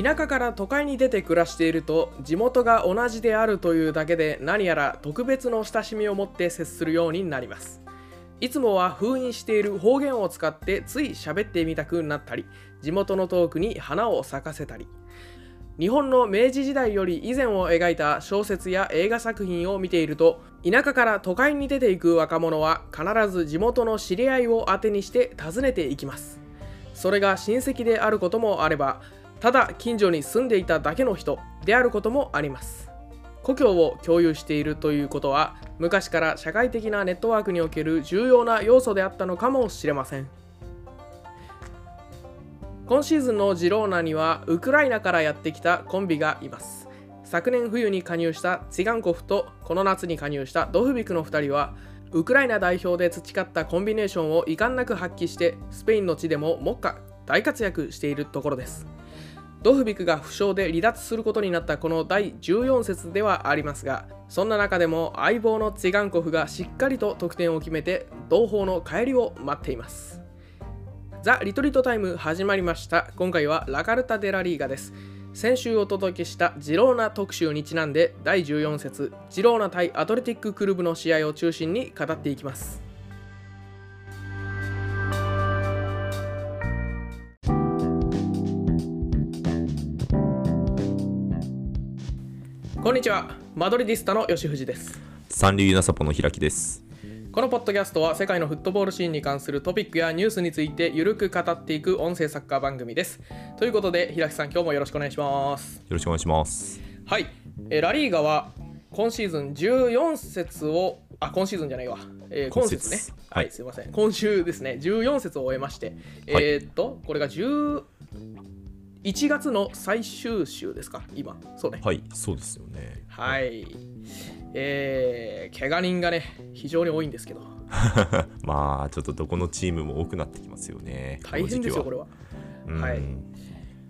田舎から都会に出て暮らしていると地元が同じであるというだけで何やら特別の親しみを持って接するようになります。いつもは封印している方言を使ってつい喋ってみたくなったり地元のトークに花を咲かせたり。日本の明治時代より以前を描いた小説や映画作品を見ていると田舎から都会に出ていく若者は必ず地元の知り合いを当てにして訪ねていきます。それが親戚であることもあればただ近所に住んでいただけの人であることもあります。故郷を共有しているということは昔から社会的なネットワークにおける重要な要素であったのかもしれません。今シーズンのジローナにはウクライナからやってきたコンビがいます。昨年冬に加入したツィガンコフとこの夏に加入したドフビクの2人はウクライナ代表で培ったコンビネーションを遺憾なく発揮してスペインの地でも目下大活躍しているところです。ドフビクが負傷で離脱することになったこの第14節ではありますがそんな中でも相棒のツィガンコフがしっかりと得点を決めて同胞の帰りを待っています。ザ・リトリートタイム始まりました。今回はラカルタ・デ・ラ・リーガです。先週お届けしたジローナ特集にちなんで第14節ジローナ対アトレティッククルブの試合を中心に語っていきます。こんにちは。マドリディスタの吉藤です。三流ナサポの開きです。このポッドキャストは世界のフットボールシーンに関するトピックやニュースについてゆるく語っていく音声サッカー番組です。ということで平木さん今日もよろしくお願いします。よろしくお願いします。はい、えーラリーガは今シーズン14節をあ今シーズンじゃないわ、えー今今節ね節はい、はいすいません。今週ですね。14節を終えまして、はい。えーっとこれが10 1月の最終週ですか？今。そうね。はいそうですよね。はい。えー、怪我人がね非常に多いんですけど。まあちょっとどこのチームも多くなってきますよね大変ですよこれは。はい。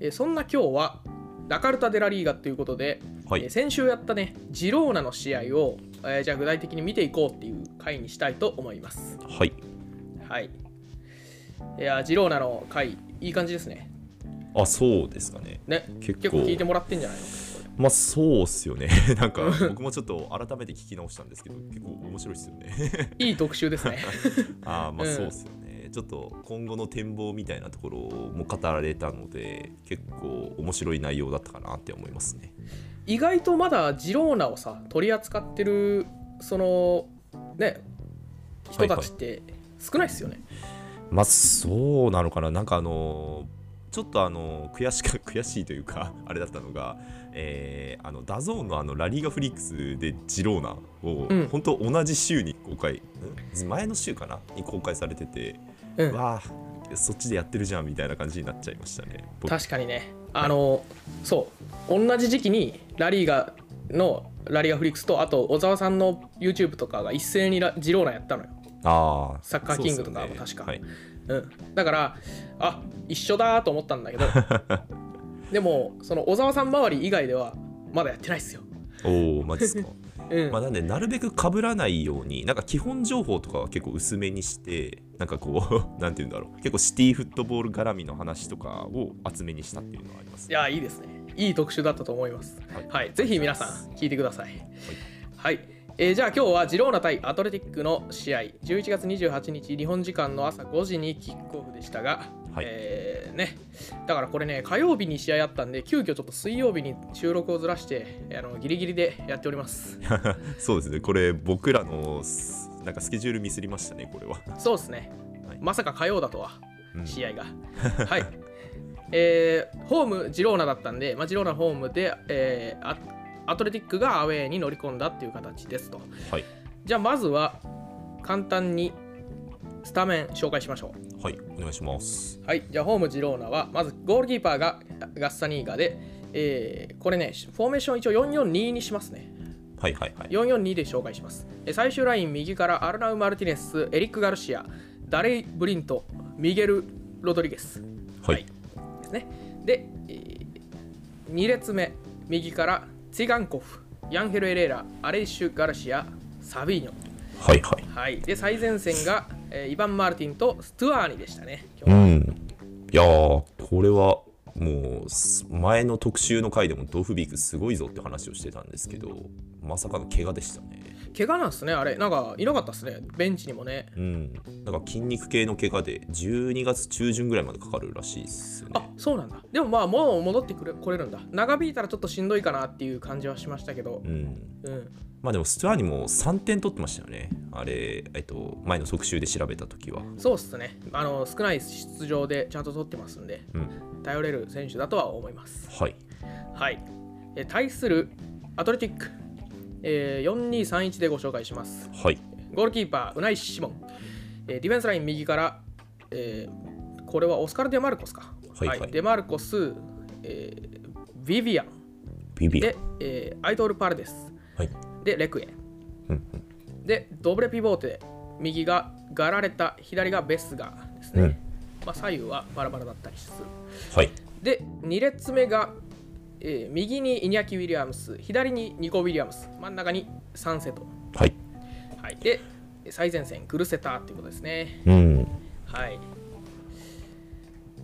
えーそんな今日はラカルタ・デ・ラ・リーガということで、はい。えー先週やったねジローナの試合を、えーじゃあ具体的に見ていこうっていう回にしたいと思います。はい。はい。いやージローナの回いい感じですねあそうですかね。ね結構。聞いてもらってんじゃないの？まあそうっすよね。なんか 僕もちょっと改めて聞き直したんですけど結構面白いっすよね。いい特集ですね。ああまあうん。そうっすよね、ちょっと今後の展望みたいなところも語られたので結構面白い内容だったかなって思いますね。意外とまだジローナをさ取り扱ってるそのね人たちって少ないですよね、まあそうなのかな。なんかあのちょっとあの悔しか 悔しいというかあれだったのが、えーあの DAZN のあの LaLiga Flix でジローナを、うん。本当同じ週に公開ん？前の週かな？に公開されてて、うん。わあそっちでやってるじゃんみたいな感じになっちゃいましたね僕。確かにね。あのそう。同じ時期にラリーガのラリーガフリックスとあと小沢さんの YouTube とかが一斉にラジローナやったのよ、ああサッカーキングとかも確か。よね。うん、だからあ一緒だと思ったんだけど。でもその小沢さん周り以外ではまだやってないっすよ、はい、おおマジですか。うん。まあなんでなるべく被らないようになんか基本情報とかは結構薄めにしてなんかこう なんて言うんだろう。結構シティフットボール絡みの話とかを厚めにしたっていうのはありますいやいいですね。いい特集だったと思います。はい。はい、ぜひ皆さん聞いてください。はい、えーじゃあ今日はジローナ対アトレティックの試合。11月28日日本時間の朝5時にキックオフでしたが、はい。えーね。だからこれね火曜日に試合あったんで急遽ちょっと水曜日に収録をずらしてあのギリギリでやっております。そうですね。これ僕らのすなんかスケジュールミスりましたねこれは、そうですね。はい。まさか火曜だとはうん。試合が、はい。えーホームジローナだったんで、まあ、ジローナホームで、えーアアトレティックがアウェーに乗り込んだっていう形ですと。はい。じゃあまずは簡単にスタメン紹介しましょはいお願いします。うはいじゃあホームジローナはまずゴールキーパーがガッサニーガで、えーこれねフォーメーション一応442にしますね。はいはいはい。442で紹介します。え最終ライン右からアルナウ・マルティネスエリック・ガルシアダレイ・ブリントミゲル・ロドリゲス。はい。ですね。で、え2列目右からツィガンコフヤンヘル・エレーラアレイシュ・ガルシアサビーニョ。はいはい。はい、で最前線が、えーイヴァン・マルティンとストゥアーニでしたね。うん。いやーこれはもうす前の特集の回でもドフビークすごいぞって話をしてたんですけどまさかの怪我でしたね怪我なんすねあれ。なんかいなかったっすねベンチにもね。うん。なんか筋肉系の怪我で12月中旬ぐらいまでかかるらしいっすよあねそうなんだ。でもまあもう戻ってくれ来れるんだ。長引いたらちょっとしんどいかなっていう感じはしましたけど。うん。うん。まあでもストゥアーニも3点取ってましたよね。あれえっと前の特集で調べた時は。そうっすね。あの少ない出場でちゃんと取ってますんでうん。頼れる選手だとは思います。はい。はい。え対するアトレティック、えー、4231でご紹介します。はい。ゴールキーパー、ウナイ・シモン。えーディフェンスライン右から、えーこれはオスカル・デマルコスか。はいはい。デマルコス、えービビアン、ビビアで、えーアイトール・パルデス、はい。で、レクエ。うんで、ドブレピボーテ、右がガラレタ、左がベスガですね。うん。まあ、左右はバラバラだったりする。はい。で、2列目が、えー右にイニャキ・ウィリアムス、左にニコ・ウィリアムス、真ん中にサンセト。はい。はい、で、最前線、クルセターっていうことですね。うん。はい。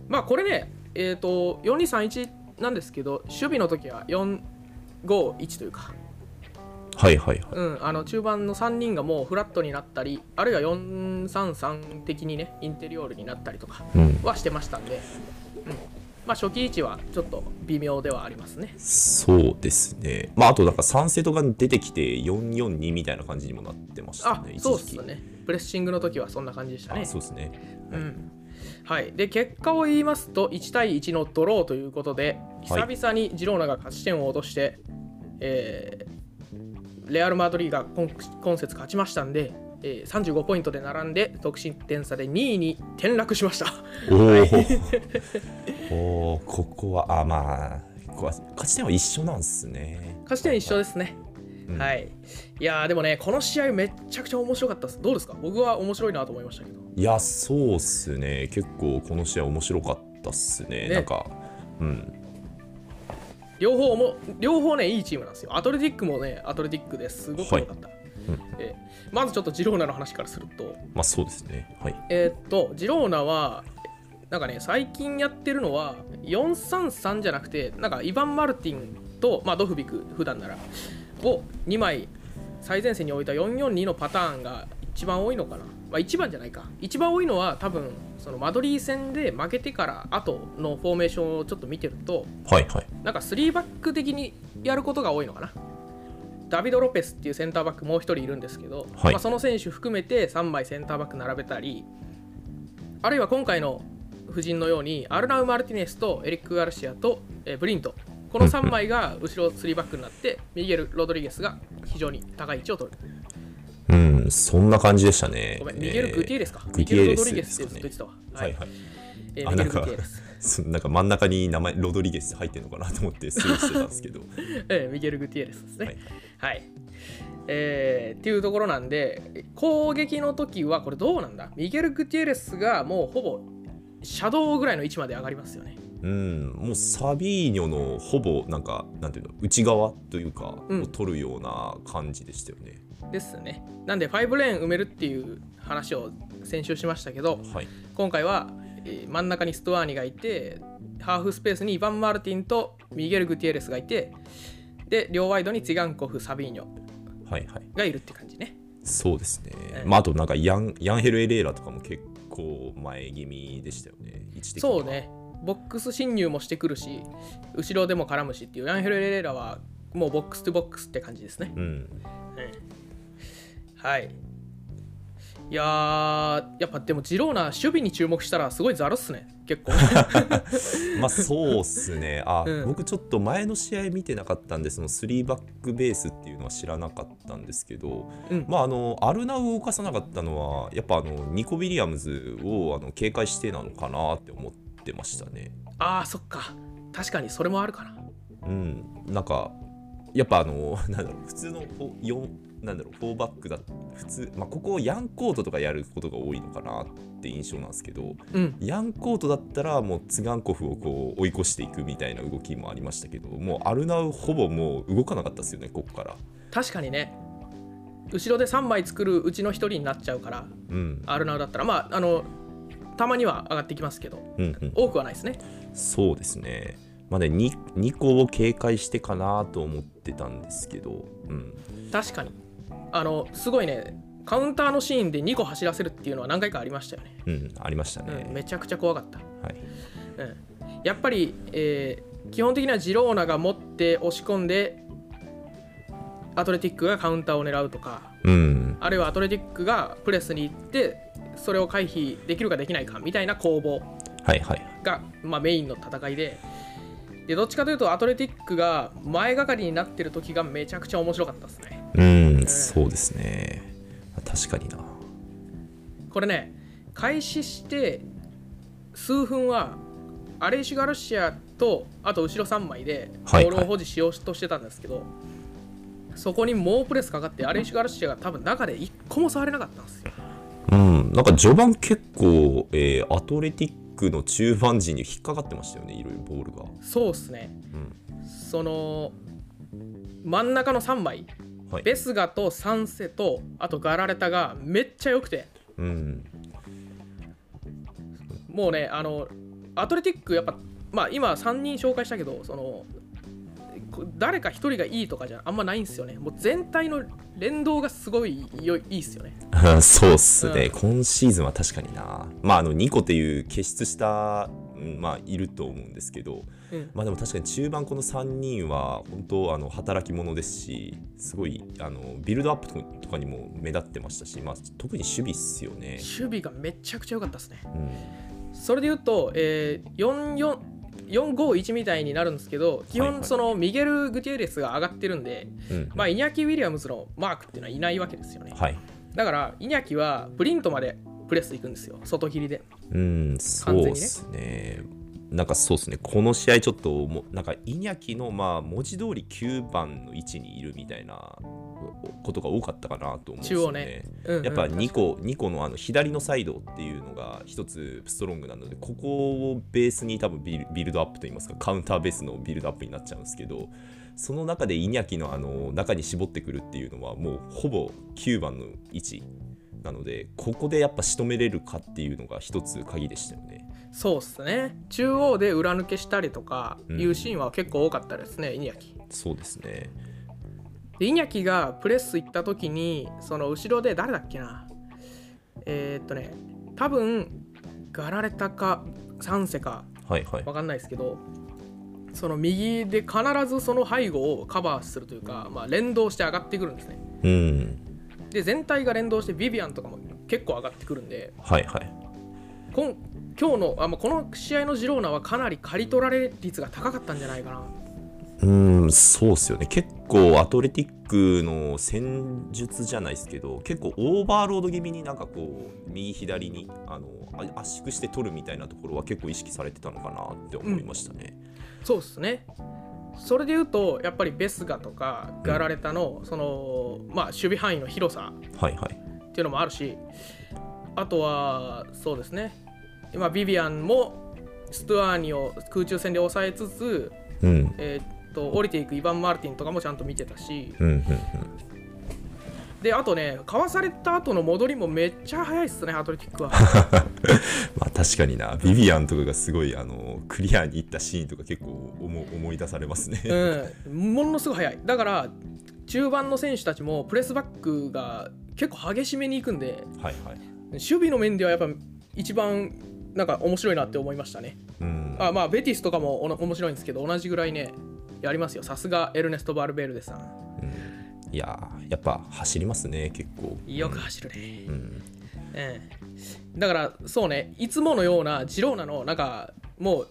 まあこれね、えっ、と、4231なんですけど、守備の時は451というか、はいはいはい。うん、あの中盤の3人がもうフラットになったり、あるいは433的にね、インテリオールになったりとかうん。はしてましたんで、うん、まあ初期位置はちょっと微妙ではありますね。そうですね。まああとなんかサンセトが出てきて442みたいな感じにもなってましたあね、そうっ一時期すね。プレッシングの時はそんな感じでしたね。あそうですね。うん。はい、で結果を言いますと1対1のドローということではい。久々にジローナが勝ち点を落として、えーレアル・マドリーが今今節勝ちましたんで、えー35ポイントで並んで得失点差で2位に転落しました。おー おーここはあまあここは勝ち点は一緒なんですね勝ち点一緒ですね。うんはい、いやーでもねこの試合めっちゃくちゃ面白かったです。どうですか？僕は面白いなと思いましたけど。いやそうっすね結構この試合面白かったっすねねなんかうん両方も両方ねいいチームなんですよ。アトレティックもねアトレティックですごく良かった。うんえーまずちょっとジローナの話からすると、まあそうですね。はい。えーっとジローナはなんかね最近やってるのは433じゃなくてなんかイヴァン・マルティンと、まあ、ドフビク普段ならを2枚最前線に置いた442のパターンが一番多いのかな、まあ、一番じゃないか。一番多いのは多分そのマドリー戦で負けてから後のフォーメーションをちょっと見てるとはいはい。なんか3バック的にやることが多いのかな。ダビド・ロペスっていうセンターバックもう1人いるんですけど、はいまあ、その選手含めて3枚センターバック並べたり、あるいは今回の布陣のようにアルナウ・マルティネスとエリック・ガルシアと、えーブリント、この3枚が後ろ3バックになって、ミゲル・ロドリゲスが非常に高い位置を取る。うんそんな感じでしたねごめん、ミゲル・グティエレスか。グミゲル・ティエレスロドリゲスってずっと言ってたわ。はいはいえーミゲル・グティエレス。そなんか真ん中に名前ロドリゲス入ってるのかなと思ってスルーしてたんですけど えーミゲル・グティエレスですね。ははいい。えーっていうところなんで、攻撃の時はこれどうなんだ？ミゲル・グティエレスがもうほぼシャドウぐらいの位置まで上がりますよね。うんもうサビーニョのほぼなんかなんていうの内側というか、うんを取るような感じでしたよねですね。なんで5レーン埋めるっていう話を先週しましたけど、はい今回は、えー真ん中にストアーニがいて、ハーフスペースにイヴァン・マルティンとミゲル・グティエレスがいて、で、両ワイドにツィガンコフ、サビーニョはいはい。がいるって感じね。そうですね、ええ。まああとなんかヤンヤンヘル・エレーラとかも結構前気味でしたよね。位置的には。そうね、ボックス侵入もしてくるし、後ろでも絡むしっていう、ヤンヘル・エレーラはもうボックスとボックスって感じですね。うん。はい。いやー、やっぱでもジローナ、守備に注目したらすごいざるっすね、結構。まあそうっすね。あ、うん。僕ちょっと前の試合見てなかったんでその3バックベースっていうのは知らなかったんですけど、うん。まああのアルナウを動かさなかったのはやっぱあのニコ・ウィリアムズをあの警戒してなのかなって思ってましたね。あー、そっか。確かにそれもあるかな。うん。なんかやっぱあのなんだろう普通の4なんだろう4バックだ普通まあここヤンコートとかやることが多いのかなって印象なんですけどうん。ヤンコートだったらもうツガンコフをこう追い越していくみたいな動きもありましたけどもうアルナウほぼもう動かなかったですよねここから。確かにね、後ろで3枚作るうちの1人になっちゃうから、うん。アルナウだったら、まあ、あの、たまには上がってきますけどうんうん、多くはないですね。そうですね。まあね 2, 2個を警戒してかなと思ってたんですけど、うん、確かにあのすごいねカウンターのシーンで2個走らせるっていうのは何回かありましたよね、うん、ありましたうん、ね。めちゃくちゃ怖かった、はい、うん、やっぱり、えー基本的にはジローナが持って押し込んでアトレティックがカウンターを狙うとかうん、あるいはアトレティックがプレスに行ってそれを回避できるかできないかみたいな攻防はいはい。が、まあ、メインの戦いで。でどっちかというとアトレティックが前がかりになってる時がめちゃくちゃ面白かったですね。うん、そうですね。確かにな。これね開始して数分はアレイシュ・ガルシアとあと後ろ3枚でボはいールを保持しようとしてたんですけど、そこに猛プレスかかってアレイシュ・ガルシアが多分中で1個も触れなかったんですようん、なんか序盤結構、えーアトレティックの中盤時に引っかかってましたよね、いろいろボールが。そうっすねうん、その真ん中の3枚はい。ベスガとサンセとあとガラレタがめっちゃ良くて。うん、もうねあのアトレティックやっぱまあ今3人紹介したけどそのこ誰か1人がいいとかじゃあんまないんですよね。もう全体の連動がすごいよいいっすよね。そうっすね、う今シーズンは確かにな。まあ、あの2個っていう傑出した、うんまあ、いると思うんですけど、うんまあでも確かに中盤この3人は本当あの働き者ですし、すごいあのビルドアップとかにも目立ってましたし、まあ、特に守備っすよね。守備がめちゃくちゃ良かったですね。うん、それで言うと、えー、44 451みたいになるんですけど基本そのミゲル・グティエレスが上がってるんで、うん、まあ、イニャキ・ウィリアムズのマークっていうのはいないわけですよね。はい。だからイニャキはプリントまでプレス行くんですよ。外切りで。うん、そうですね。なんかそうですね、この試合ちょっともう、なんかイニャキのまあ文字通り9番の位置にいるみたいなことが多かったかなと思うんですよ中央ね。ね。うんうんやっぱ2個 ,2 個のあの左のサイドっていうのが一つストロングなので、ここをベースに多分ビルビルドアップといいますか、カウンターベースのビルドアップになっちゃうんですけど、その中でイニャキのあの中に絞ってくるっていうのは、もうほぼ9番の位置なので、ここでやっぱ仕留めれるかっていうのが一つ鍵でしたよね。そうっすね中央で裏抜けしたりとかうんいうシーンは結構多かったですね、イニャキそうですね。でイニャキがプレス行った時にその後ろで誰だっけなえー、っとね多分ガラレタかサンセかはいはい分。かんないですけどその右で必ずその背後をカバーするというか、まあ、連動して上がってくるんですねうん。で全体が連動してビビアンとかも結構上がってくるんではいはい。こん今日のあ、まあ、この試合のジローナはかなり刈り取られ率が高かったんじゃないかなうん、そうっすよね。結構アトレティックの戦術じゃないですけど、結構オーバーロード気味になんかこう、右左にあのあ圧縮して取るみたいなところは結構意識されてたのかなって思いましたね。そうですねそれで言うとやっぱりベスガとかガラレタのその、まあ、守備範囲の広さ。っていうのもあるしあとはそうですね今ビビアンもストゥアーニを空中戦で抑えつつ、うん。えーっと降りていくイヴァン・マルティンとかもちゃんと見てたしうんうんうん。であとねかわされた後の戻りもめっちゃ速いっすねアトレティックは。まあ確かにな、ビビアンとかがすごいあのクリアに行ったシーンとか結構思思い出されますね。うん。ものすごい速い。だから中盤の選手たちもプレスバックが結構激しめに行くんではいはい。守備の面ではやっぱ一番なんか面白いなって思いましたね。うん。あまあベティスとかもおな面白いんですけど同じぐらいねやりますよ。さすがエルネスト・バルベルデさんいやーやっぱ走りますね、結構。よく走るね、うん。ええだからそうねいつものようなジローナのなんかもう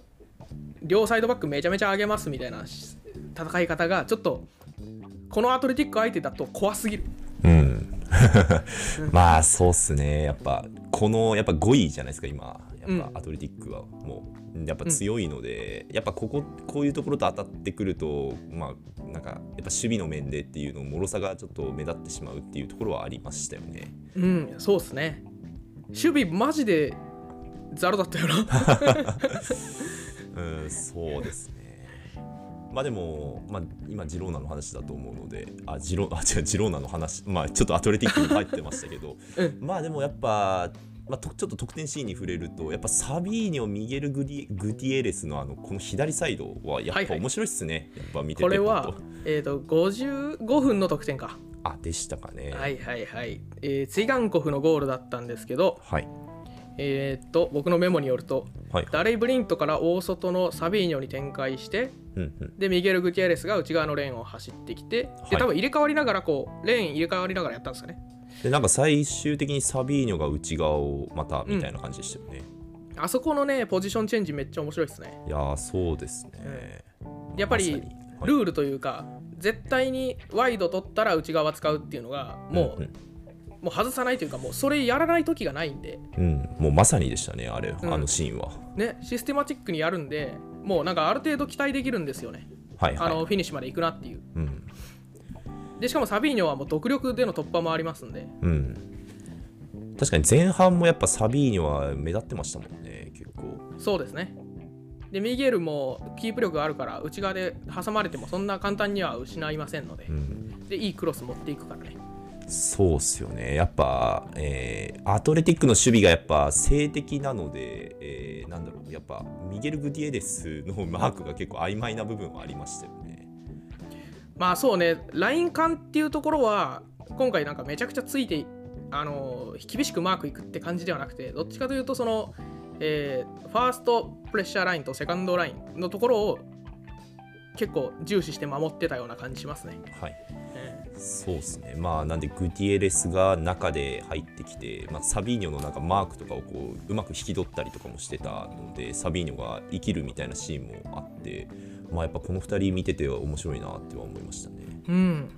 両サイドバックめちゃめちゃ上げますみたいなし戦い方がちょっとこのアトレティック相手だと怖すぎるうん。まあそうっすね。やっぱこのやっぱ5位じゃないですか今。やっぱアトレティックはもうやっぱ強いので、やっぱこここういうところと当たってくるとまあなんかやっぱ守備の面でっていうの脆さがちょっと目立ってしまうっていうところはありましたよね。うん。そうっすね。守備マジでザルだったよな。うんそうですね。まあでも、まあ、今、ジローナの話だと思うので、あ、ジロあ違うジローナの話、まあちょっとアトレティックに入ってましたけど、うん。まあでもやっぱ、まあ、とちょっと得点シーンに触れるとやっぱサビーニョミゲルグディ・グディエレスのあのこの左サイドはやっぱ面白いっすね、やっぱ見てて。これはえー、と55分の得点か。あでしたかね。はいはいはい。えーツィガンコフのゴールだったんですけど、はい。えーっと、僕のメモによると、はい。ダレイ・ブリントから大外のサビーニョに展開して、うんうん。で、ミゲル・グティエレスが内側のレーンを走ってきて、はい。で、多分入れ替わりながら、こう、レーン入れ替わりながらやったんですかね。でなんか最終的にサビーニョが内側をまたみたいな感じでしたよね、あそこのね、ポジションチェンジめっちゃ面白いですね。いやーそうですね、やっぱりまルールというか、絶対にワイド取ったら内側使うっていうのが、もう、うんもう外さないというか、もうそれやらない時がないんで、うん、もうまさにでしたねあれ、ん。あのシーンは。ね、システマチックにやるんで、もうなんかある程度期待できるんですよね。はいはい。あのフィニッシュまで行くなっていう。うんで、しかもサビーニョはもう独力での突破もありますんで、うん。確かに前半もやっぱサビーニョは目立ってましたもんね結構。そうですね。で、ミゲルもキープ力があるから、内側で挟まれてもそんな簡単には失いませんので、うん。で、いいクロス持っていくからね。そうっすよね。やっぱ、えーアトレティックの守備がやっぱ性的なので、えーなんだろう。やっぱミゲル・グディエレスのマークが結構曖昧な部分はありましたよねまあそうね、ライン感っていうところは、今回なんかめちゃくちゃついて、あの厳しくマークいくって感じではなくて、どっちかというと、その、えーファーストプレッシャーラインとセカンドラインのところを結構重視して守ってたような感じしますね。はい。えそうですね。まあなんでグディエレスが中で入ってきて、まあ、サビーニョのなんかマークとかをこううまく引き取ったりとかもしてたのでサビーニョが生きるみたいなシーンもあってまあやっぱこの2人見てて面白いなっては思いましたねーうん。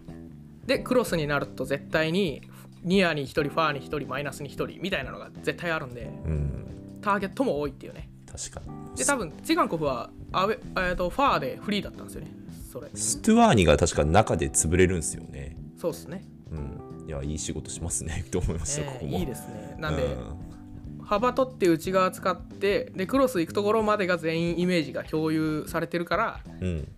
で、クロスになると絶対にニアに1人、ファーに1人、マイナスに1人みたいなのが絶対あるんで、うんターゲットも多いっていうね。確かにで、多分ツィガンコフはアウェ、えーとファーでフリーだったんですよね。それ。ストゥワーニが確か中で潰れるんですよねそうですね。うんいやいい仕事しますね と思いました、えーここもいいですね。なんで、うん幅取って内側使ってでクロス行くところまでが全員イメージが共有されてるからうん、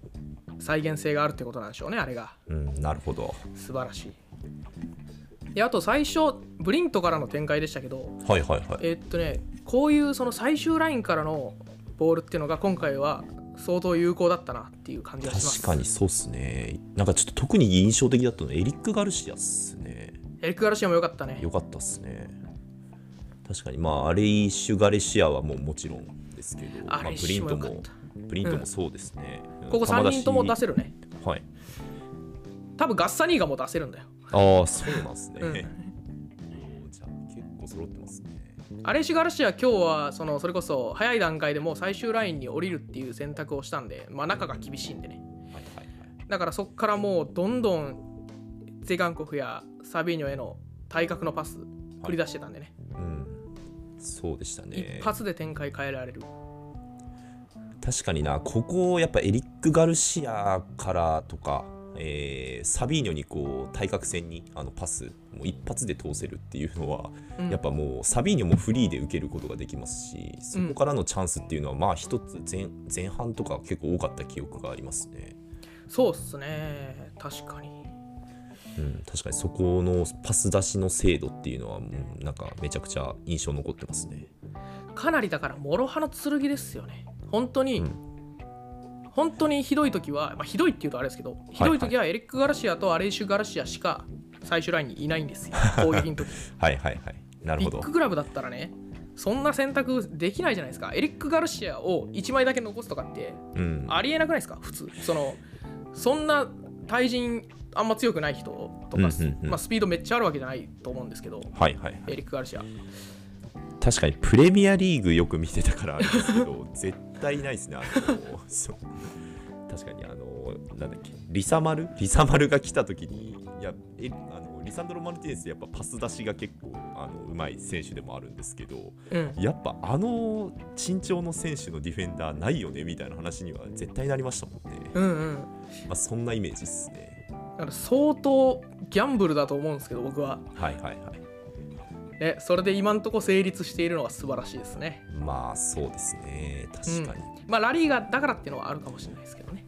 再現性があるってことなんでしょうねあれが。うん、なるほど。素晴らしい。であと最初ブリントからの展開でしたけどはいはいはい。えーっとねこういうその最終ラインからのボールっていうのが今回は相当有効だったなっていう感じがします。確かにそうっすね。なんかちょっと特に印象的だったのはエリック・ガルシアっすね。エリック・ガルシアも良かったね。よかったっすね確かに。まあアレイシュ・ガレシアはもうもちろんですけど、まあ、アレイブリントもシュもよかった。ブリントもそうですね、うん。ここ3人とも出せせるね。はい。多分ガッサニーガも出せるんだよ。ああそうなんですね、うん。じゃあ結構揃ってますね。アレイシュ・ガルシア今日はそのそれこそ早い段階でもう最終ラインに降りるっていう選択をしたんで、まあ、中が厳しいんでね。はいはいはい。だからそこからもうどんどんゼガンコフやサビーニョへの対角のパス繰り出してたんでね、うんそうでしたね。一発で展開変えられる。確かにな。ここやっぱエリック・ガルシアからとか、えーサビーニョにこう対角線にあのパスもう一発で通せるっていうのは、うん。やっぱもうサビーニョもフリーで受けることができますしそこからのチャンスっていうのはまあ一つ前前半とか結構多かった記憶がありますね、そうっすね。確かにうん、確かにそこのパス出しの精度っていうのはもうなんかめちゃくちゃ印象残ってますね。かなりだから諸刃の剣ですよね。本当に、うん。本当にひどい時は、まあ、ひどいっていうとあれですけどひどい時はエリック・ガルシアとアレイシュ・ガルシアしか最終ラインにいないんですよ。攻撃の時。はいはいはい。なるビほど。ッグクラブだったらねそんな選択できないじゃないですか。エリック・ガルシアを1枚だけ残すとかってうん。ありえなくないですか？普通。そのそんな対人あんま強くない人とか、うんうんうん。まあ、スピードめっちゃあるわけじゃないと思うんですけどはいはいはい。エリック・ガルシア。確かにプレミアリーグよく見てたからあれですけど 絶対ないですねあのそう。確かにあのなんだっけリサマル？リサマルが来た時にいやえあのリサンドロ・マルティネスやっぱパス出しが結構あのうまい選手でもあるんですけどうん。やっぱあの身長の選手のディフェンダーないよねみたいな話には絶対なりましたもんね、うんうん。まあ、そんなイメージっすね。相当ギャンブルだと思うんですけど僕は。はいはいはい。ねそれで今んとこ成立しているのは素晴らしいですね。まあそうですね。確かに、まあラリーガだからっていうのはあるかもしれないですけどね。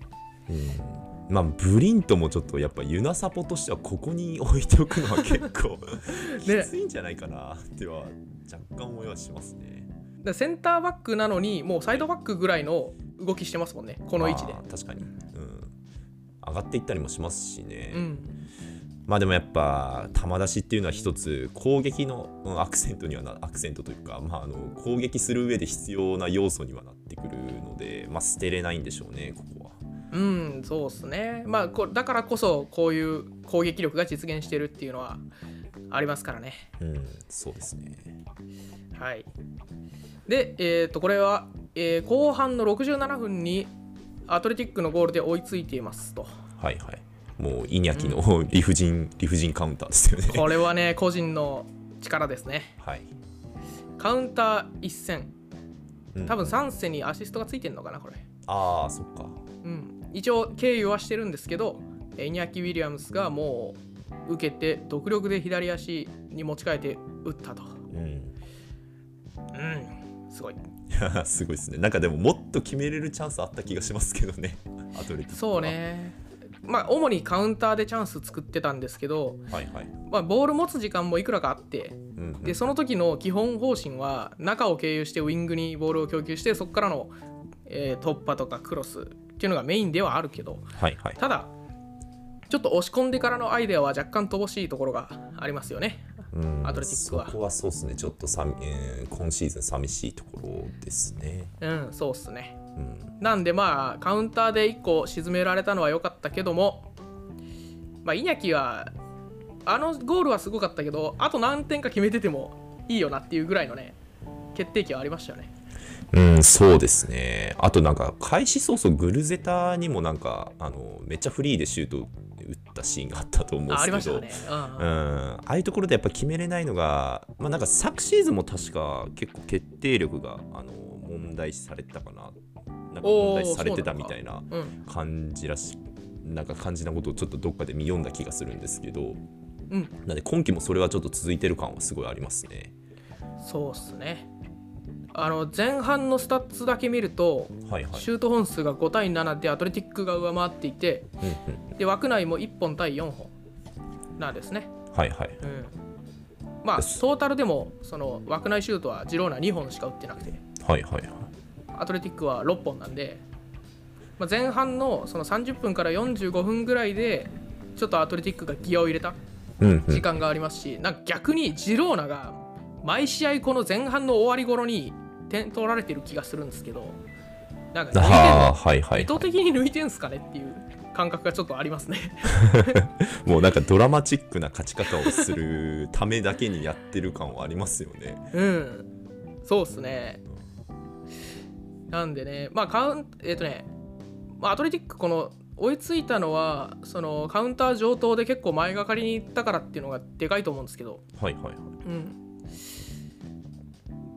うんまあブリントもちょっとやっぱユナサポとしてはここに置いておくのは結構 きついんじゃないかなっては若干思いはしますね。でセンターバックなのにもうサイドバックぐらいの動きしてますもんね。この位置で。確かに、うん、上がっていったりもしますしね、うん。まあでもやっぱ球出しっていうのは一つ攻撃のうんアクセントにはなアクセントというか、まあ、あの攻撃する上で必要な要素にはなってくるので、まあ、捨てれないんでしょうねここは。うんそうっすねまあこだからこそこういう攻撃力が実現してるっていうのはありますからねうん、そうですね。はいでえっ、とこれは、えー後半の67分にアトレティックのゴールで追いついていますとはいはい。もうイニャキの 理不尽、理不尽カウンターですよね。これはね個人の力ですねはい。カウンター1戦うん多分3戦にアシストがついてんのかなこれああ、そっか。うん、一応経由はしてるんですけどえーイニャキ・ウィリアムスがもう受けて独力で左足に持ち替えて打ったとうん。うんすごいいや すごいですね。なんかでももっと決めれるチャンスあった気がしますけどね。アトレティそう。ねまあ主にカウンターでチャンス作ってたんですけど、はいはい。まあ、ボール持つ時間もいくらかあってうんうんでその時の基本方針は中を経由してウィングにボールを供給してそこからの、えー突破とかクロスっていうのがメインではあるけどはいはい。ただちょっと押し込んでからのアイデアは若干乏しいところがありますよねうんアトレティックはそこはそうですね。ちょっとさみ、えー今シーズン寂しいところですね。うんそうっすねうん。なんでまあカウンターで1個沈められたのは良かったけどもまあイニャキはあのゴールはすごかったけどあと何点か決めててもいいよなっていうぐらいのね決定機はありましたよねうん、そうですね。あとなんか、開始早々グルゼタにもなんか、あの、めっちゃフリーでシュート打ったシーンがあったと思うんですけど。あね、うんうん、ああいうところでやっぱ決めれないのが、まあ、なんか昨シーズンも確か結構決定力があの問題視されてたかな、なんか問題視されてたみたいなうん感じらしなんか感じなことをちょっとどっかで見読んだ気がするんですけど、うん。なんで今季もそれはちょっと続いてる感はすごいありますね。そうっすねあの前半のスタッツだけ見るとはいはい。シュート本数が5対7でアトレティックが上回っていてうんうん、で枠内も1本対4本なんですねはいはい。うんまあトータルでもその枠内シュートはジローナ2本しか打ってなくてはいはいはい。アトレティックは6本なんで、まあ、前半のその30分から45分ぐらいでちょっとアトレティックがギアを入れたうんうん時間がありますし、なんか逆にジローナが毎試合この前半の終わり頃に点取られてる気がするんですけどなんかはいはい、意図的に抜いてんすかねっていう感覚がちょっとありますね。もうなんかドラマチックな勝ち方をするためだけにやってる感はありますよね。うん。そうっすね。なんでねまあカウンえっ、とね、まあ、アトレティックこの追いついたのはそのカウンター上等で結構前がかりに行ったからっていうのがでかいと思うんですけど。はいはいはい。うん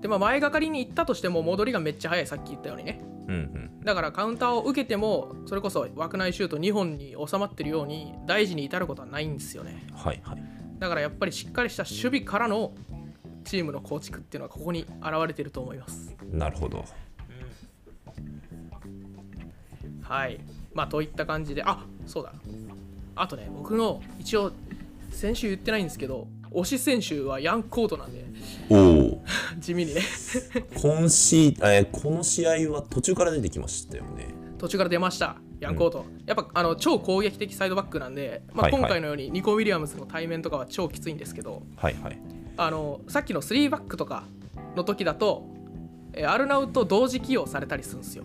でまあ前がかりに行ったとしても戻りがめっちゃ速いさっき言ったようにねうんうん。だからカウンターを受けてもそれこそ枠内シュート2本に収まってるように大事に至ることはないんですよねはいはい。だからやっぱりしっかりした守備からのチームの構築っていうのはここに現れてると思いますなるほど。はいまあといった感じであそうだあとね僕の一応先週言ってないんですけど推し選手はヤンコートなんでおお。地味にね今シー、えーこの試合は途中から出てきましたよね。途中から出ましたヤンコート、やっぱあの超攻撃的サイドバックなんで、まあ、はいはい今回のようにニコ・ウィリアムズの対面とかは超きついんですけどはいはい。あのさっきの3バックとかの時だとえーアルナウと同時起用されたりするんですよ、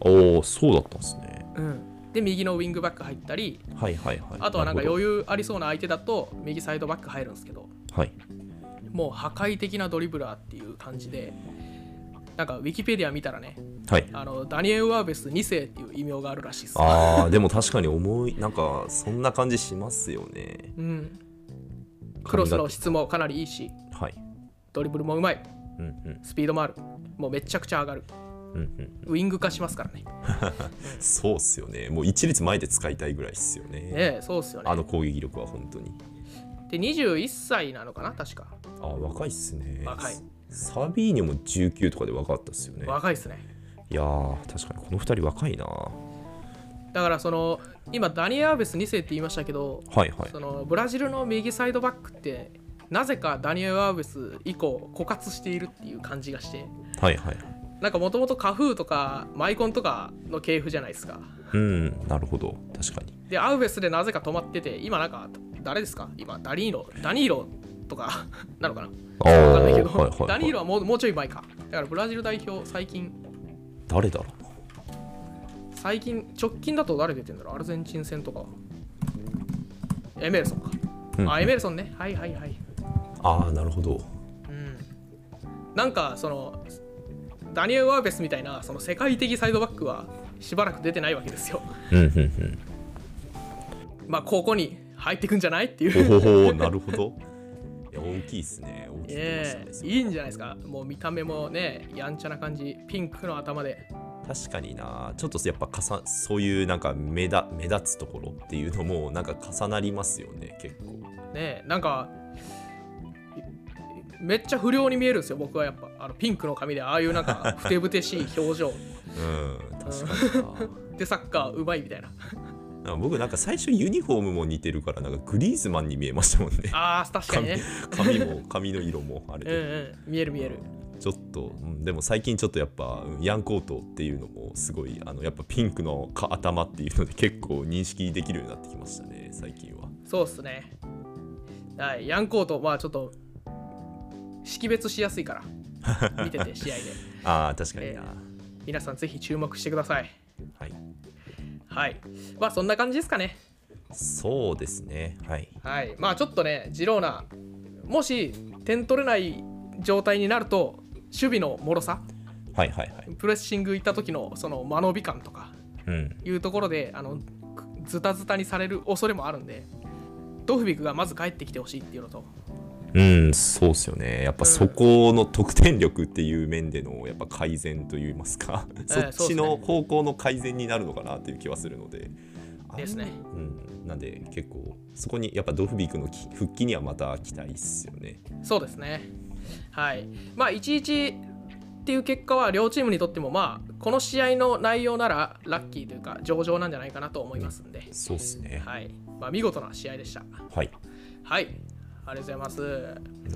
おお、そうだったんですね。うん、で右のウィングバック入ったりはいはいはい。あとはなんか余裕ありそうな相手だと右サイドバック入るんですけどどはい。もう破壊的なドリブラーっていう感じでなんかウィキペディア見たらねはい。あのダニエル・ワーベス2世っていう異名があるらしいですああ、でも確かに思い、なんかそんな感じしますよね。うん、クロスの質もかなりいいしはい。ドリブルもうまいうんうんスピードもあるもうめちゃくちゃ上がるうんうん。ウィング化しますからね そうっすよね。もう一列前で使いたいぐらいっすよね。ねえそうっすよねあの攻撃力は本当に。で21歳なのかな確かあー若いっすね。若いサビーニョも19とかで若かったっすよね。若いっすねいやー、確かにこの2人若いな。だからその今ダニエル・アーベス2世って言いましたけどはいはい。そのブラジルの右サイドバックってなぜかダニエル・アウベス以降枯渇しているっていう感じがしてはいはいなんかもともとカフーとかマイコンとかの系譜じゃないですか。うんなるほど。確かに。でアウベスでなぜか止まってて今なんか誰ですか？今ダニーロダニーロとか なのかな？あーわかんないけど、はいはいはい。ダニーロはもうもうちょい前か。だからブラジル代表最近。誰だろう？な最近直近だと誰出てんだろう？アルゼンチン戦とか。エメルソンか、うん。あエメルソンね。はいはいはい。ああなるほど。うん。なんかそのダニエル・ワーベスみたいなその世界的サイドバックはしばらく出てないわけですよ。まあここに入ってくんじゃないっていう。おおなるほど。いや大きいですね。大きいねええいいんじゃないですか？もう見た目もねやんちゃな感じ。ピンクの頭で。確かにな。ちょっとやっぱかさそういうなんか目だ目立つところっていうのもなんか重なりますよね結構。ねなんかいめっちゃ不良に見えるんですよ僕はやっぱ。あのピンクの髪でああいうなんか ふてぶてしい表情。うん確かに。でサッカーうまいみたいな。な僕なんか最初ユニフォームも似てるからなんかグリーズマンに見えましたもんね。あー確かにね。髪も髪の色もあれうんでうん。見える見える。ちょっと、うんでも最近ちょっとやっぱうんヤンコートっていうのもすごいあのやっぱピンクのか頭っていうので結構認識できるようになってきましたね最近は。そうっすね。はいヤンコートまあちょっと識別しやすいから。見てて試合で。ああ確かにな、え皆さんぜひ注目してください。はい。はい。まあそんな感じですかね。そうですね。はい。はい。まあちょっとねジローナもし点取れない状態になると守備の脆さはいはいはい。プレッシング行った時のその間延び感とかうん。いうところであのズタズタにされる恐れもあるんでドフビクがまず帰ってきてほしいっていうのとうん、そうっすよね。やっぱそこの得点力っていう面でのやっぱ改善といいますか、そっちの方向の改善になるのかなっていう気はするので。ですね。うん、なんで結構そこにやっぱドフビークのき復帰にはまた期待っすよね。そうですね。はい。まあ1-1っていう結果は両チームにとってもまあこの試合の内容ならラッキーというか上々なんじゃないかなと思いますんで、そうっすね。はい。まあ、見事な試合でした。はい。はいありがとうござ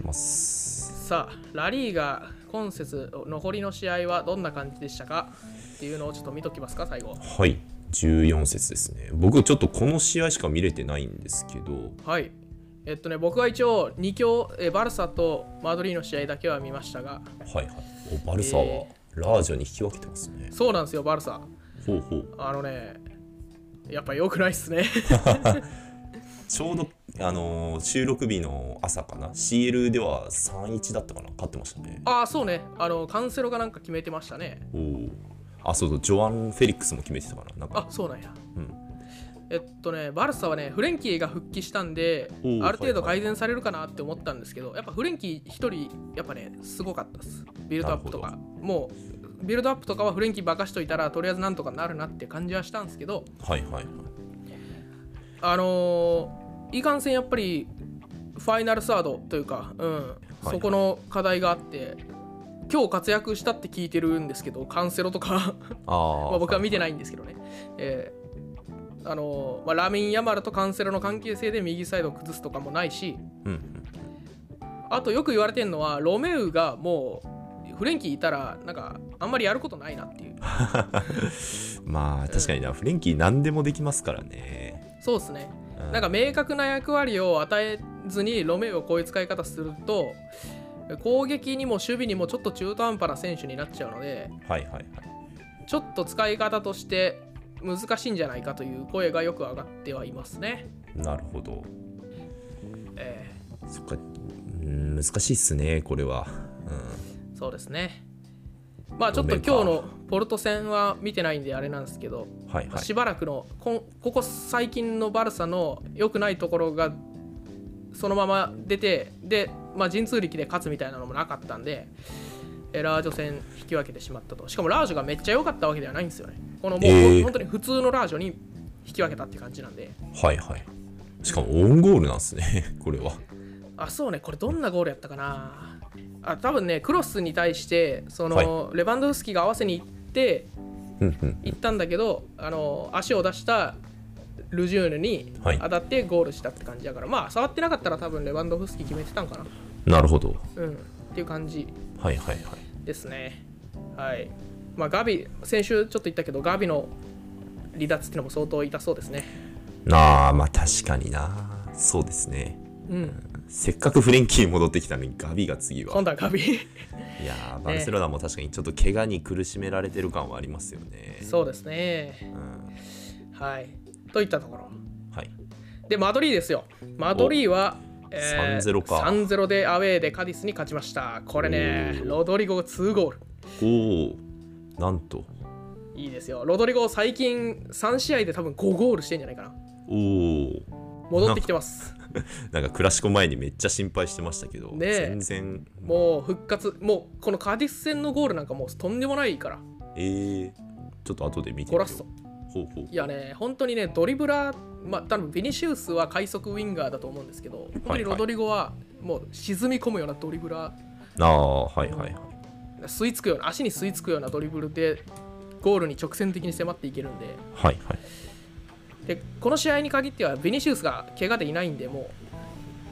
います。さあラリーが今節残りの試合はどんな感じでしたか？っていうのをちょっと見ときますか最後はい。14節ですね。僕ちょっとこの試合しか見れてないんですけど、はいえっとね僕は一応2強えバルサとマドリーの試合だけは見ましたがはいはい。おバルサはえラージャに引き分けてますね。そうなんですよバルサほうほう。あのねやっぱ良くないっすね ちょうど、あのー収録日の朝かな。CL では3-1だったかな。勝ってましたね。ああそうね。あのカンセロがなんか決めてましたね。おおあそうそう。ジョアン・フェリックスも決めてたかな。なんか。あそうなんや。うん。えっとねバルサはねフレンキーが復帰したんでおーある程度改善されるかなって思ったんですけどやっぱフレンキー一人やっぱねすごかったです。ビルドアップとなかもうビルドアップとかはフレンキー任しといたらとりあえずなんとかなるなって感じはしたんですけど。はいはいはい。あのーいかんせんやっぱりファイナルサードというか、うんい。そこの課題があって今日活躍したって聞いてるんですけどカンセロとかあ まあ僕は見ていないんですけどね、えーあのーまあ、ラミン・ヤマルとカンセロの関係性で右サイドを崩すとかもないしうんうんあとよく言われてるのはロメウがもうフレンキーいたらなんかあんまりやることないなっていう。まあ確かにな、フレンキー何でもできますからね、そうですねうん。なんか明確な役割を与えずにロメウをこういう使い方すると攻撃にも守備にもちょっと中途半端な選手になっちゃうのではいはいはい。ちょっと使い方として難しいんじゃないかという声がよく上がってはいますね。なるほど。えそっか。うん難しいっすねこれは、ーそうですね。まあちょっと今日のポルト戦は見てないんであれなんですけど、うん、はいはい。しばらくのこんここ最近のバルサの良くないところがそのまま出てで、まあ、陣痛力で勝つみたいなのもなかったんでえラージョ戦引き分けてしまったと。しかもラージョがめっちゃ良かったわけではないんですよね。このもう、えー。本当に普通のラージョに引き分けたって感じなんで。はいはい。しかもオウンゴールなんですね これは。あそうね。これどんなゴールやったかなあ多分ねクロスに対してその、レバンドフスキが合わせに行って行ったんだけどあの足を出したルジューヌにはい。当たってゴールしたって感じだから、まあ触ってなかったら多分レバンドフスキ決めてたんかな。なるほど。うん。っていう感じ。はいはいはい。ですね。はい。まあガビ先週ちょっと言ったけどガビの離脱っていうのも相当痛そうですね。なあまあ確かにな。そうですねうん。せっかくフレンキー戻ってきたのにガビが次は。今度はガビ。いやーバルセロナも確かにちょっと怪我に苦しめられてる感はありますよね。そうですね。うん。はい。といったところ。はい。でマドリーですよ。マドリーは3-0か。3-0でアウェーでカディスに勝ちました。これねロドリゴが2ゴール。おおなんと。いいですよ。ロドリゴ最近3試合で多分5ゴールしてんじゃないかな。おお戻ってきてます。なんかクラシコ前にめっちゃ心配してましたけど、ねえ。全然。もう復活。もうこのカディス戦のゴールなんかもうとんでもないから。えー、ちょっと後で見てみよう。ゴラッソほうほう。いやね本当にねドリブラーまあ多分ビニシウスは快速ウィンガーだと思うんですけど本当にロドリゴはもう沈み込むようなドリブラー。ああはいはいはい。吸い付くような足に吸い付くようなドリブルでゴールに直線的に迫っていけるんで。はいはいでこの試合に限ってはビニシウスが怪我でいないんでも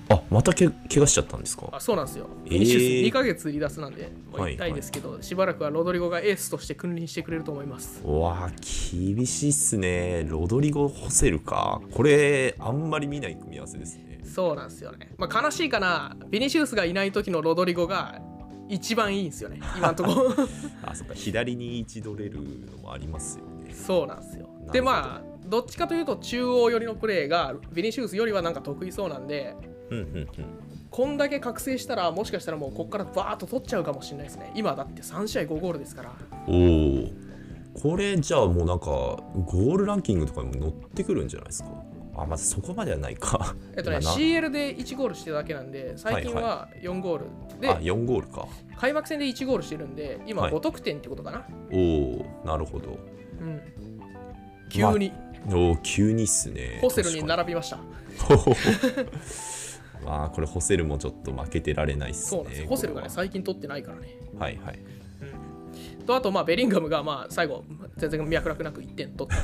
あまた怪我しちゃったんですか？うあそうなんですよ。えー。ビニシウス2ヶ月離脱なんで、もうはい痛いですけど、しばらくはロドリゴがエースとして君臨してくれると思います。うわあ厳しいっすね。ロドリゴ・ホセルか。これあんまり見ない組み合わせですね。そうなんですよね、まあ、悲しいかな。ビニシウスがいない時のロドリゴが一番いいんですよね。今のとこ。ろ あそっか。左に位置取れるのもありますよね。そうなんですよ。でまあどっちかというと中央寄りのプレーがビニシウスよりはなんか得意そうなんでうんうんうん。こんだけ覚醒したらもしかしたらもうここからバーッと取っちゃうかもしれないですね。今だって3試合5ゴールですから。おおこれじゃあもうなんかゴールランキングとかにも乗ってくるんじゃないですか？あまずそこまではないか。えっとね CL で1ゴールしてるだけなんで最近は4ゴール、あで4ゴールか。開幕戦で1ゴールしてるんで今はい。5得点ってことかな、おおなるほど。うん。急に。おお急にっすね。ホセルに並びました。に。まあこれホセルもちょっと負けてられないっすねそうなんですよ。ホセルがねこ最近取ってないからね。れは。はいはい。とあとまあベリンガムがまあ最後全然脈絡なく1点取っ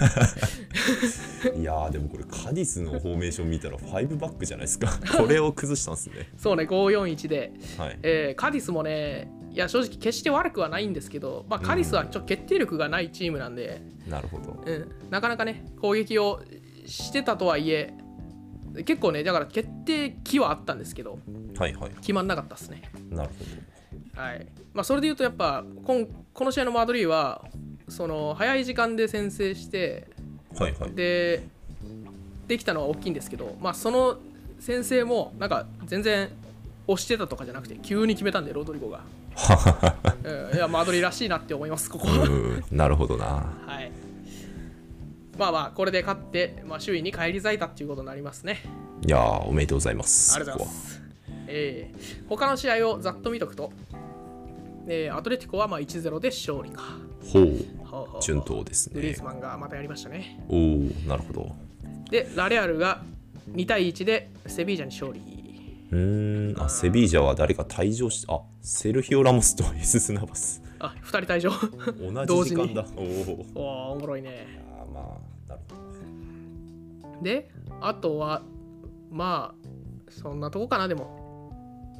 た。いやーでもこれカディスのフォーメーション見たら5バックじゃないですか。これを崩したんですね。そうね541で、はい。えーカディスもねいや正直決して悪くはないんですけど、まあ、カディスはちょっと決定力がないチームなんで、なるほど。うん、なかなかね攻撃をしてたとはいえ結構ねだから決定機はあったんですけどはいはい。決まんなかったですね。なるはい。まあそれで言うとやっぱこんこの試合のマドリーはその早い時間で先制してほどはいはい。でできたのは大きいんですけどまあその先制もなんか全然押してたとかじゃなくて急に決めたんでロドリゴが、うん、いやマドリーらしいなって思いますここ。はうん。なるほどな。はい。まあまあこれで勝って、まあ、首位に返り咲いたっていうことになりますね。いやーおめでとうございます。ありがとうございます。えー他の試合をざっと見とくと、えーアトレティコはまあ1-0で勝利か。ほう。順当ですね。グリーズマンがまたやりましたね。おおなるほど。でラレアルが2対1でセビージャに勝利うーん。あセビージャは誰か退場しあセルヒオ・ラモスとエスス・ナバス。あ2人退場。同じ時間だ。おおおもろいね。あーまあなるほどであとはまあそんなとこかなでも。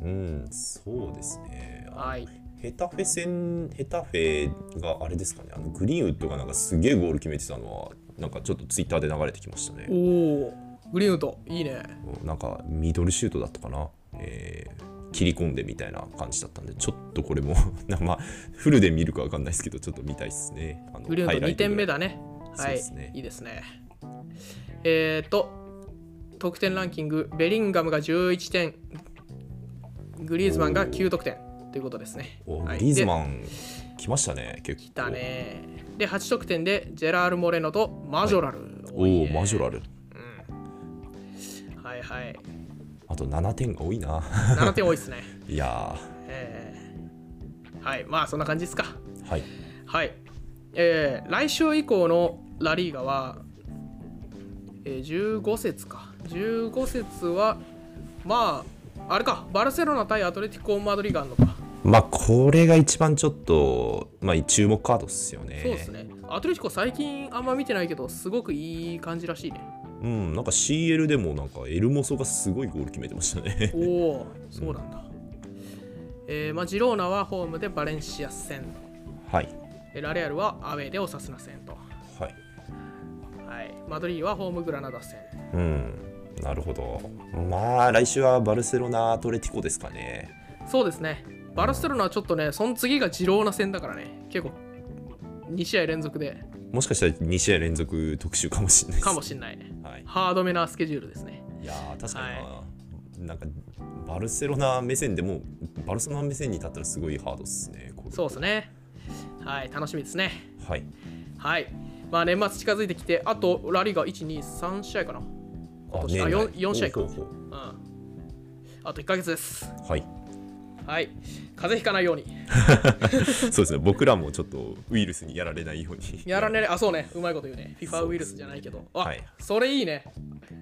うんそうですね。あはい。ヘタフェ戦ヘタフェがあれですかね。あのグリーンウッドがなんかすげえゴール決めてたのはなんかちょっとツイッターで流れてきましたね。おおグリーンウッド。いいね。なんかミドルシュートだったかな、えー切り込んでみたいな感じだったんでちょっとこれも なまあフルで見るかわかんないですけどちょっと見たいですね。あのグリーンウッド2点目だだね。はい。ね。いいですね。えっ、ー、と得点ランキングベリンガムが11点。グリーズマンが9得点。ということですね。はい。おグリーズマでン来ましたね結構。だね。で8得点でジェラール・モレノとマジョラル、おお多いねマジョラルはい。はいあと7点が多いな。7点多いですね。いやえー。はい。まあそんな感じですか。ーはい。はい、えー来週以降のラリーガは、えー15節か。15節はまああれか。バルセロナ対アトレティコ・マドリーがあるのか、まあこれが一番ちょっとまあ注目カードっすよね。そうですね。アトレティコ最近あんま見てないけどすごくいい感じらしいねうん、なんか CL でもなんかエルモソがすごいゴール決めてましたね。おおそうなんだ、えーまあ、ジローナはホームでバレンシア戦はい。えラレアルはアウェーでオサスナ戦と、はい。はい、マドリーはホームグラナダ戦うん。なるほど。まあ、来週はバルセロナ・アトレティコですかね。そうですねバルセロナはちょっとねその次がジローナ戦だからね結構2試合連続でもしかしたら2試合連続特集かもしれないです。かもしれない。はい。ハードめなスケジュールですね。いやー確かにな、なんかバルセロナ目線でもバルセロナ目線に立ったらすごいハードっすね。そうですね。はい楽しみですね。はい。はい。まあ年末近づいてきてあとラリーが123試合かな。今年。あ年内。四四試合か。ほうん。あと1ヶ月です。うはい。はい。風邪ひかないように。そうですね。僕らもちょっとウイルスにやられないように。やらねあそうね。うまいこと言うね。FIFA ウイルスじゃないけど。あ、はい。それいいね。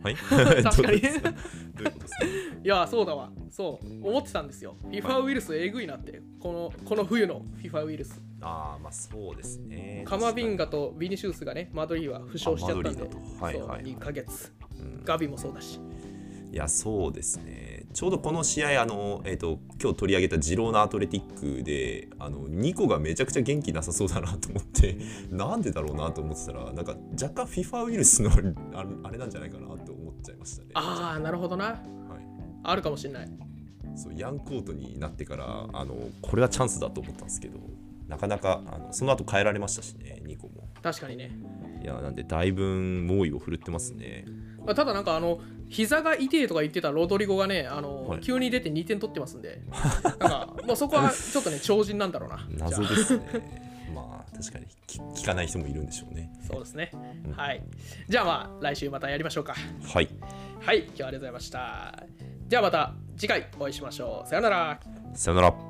はい。確かに。いやそうだわ。そう。思ってたんですよ。FIFA ウイルスえぐいなって。このこの冬の FIFA ウイルス。ああ、まあそうですね。カマビンガとビニシウスがねマドリーは負傷しちゃったんで。はいはい2ヶ月。うん。ガビもそうだし。いや、そうですね。ちょうどこの試合、あの、えっ、と、今日取り上げたジローナアトレティックで、あの、ニコがめちゃくちゃ元気なさそうだなと思って、なんでだろうなと思ってたら、なんか若干 FIFA ウイルスのああれなんじゃないかなと思っちゃいましたね。ああなるほどな。はい。あるかもしれない。そうヤンコートになってからあのこれはチャンスだと思ったんですけどなかなかあのその後変えられましたしねニコも。確かにね。いやなんでだいぶ猛威を振るってますね。まあただなんかあの膝が痛いとか言ってたロドリゴがねあの、はい。急に出て2点取ってますんで。なんかそこはちょっとね超人なんだろうな。謎ですね。まあ確かに聞聞かない人もいるんでしょうね。あそうですね、はい。じゃあまあ来週またやりましょうか。はい。はい今日はありがとうございました。じゃあまた次回お会いしましょう。さよなら。さよなら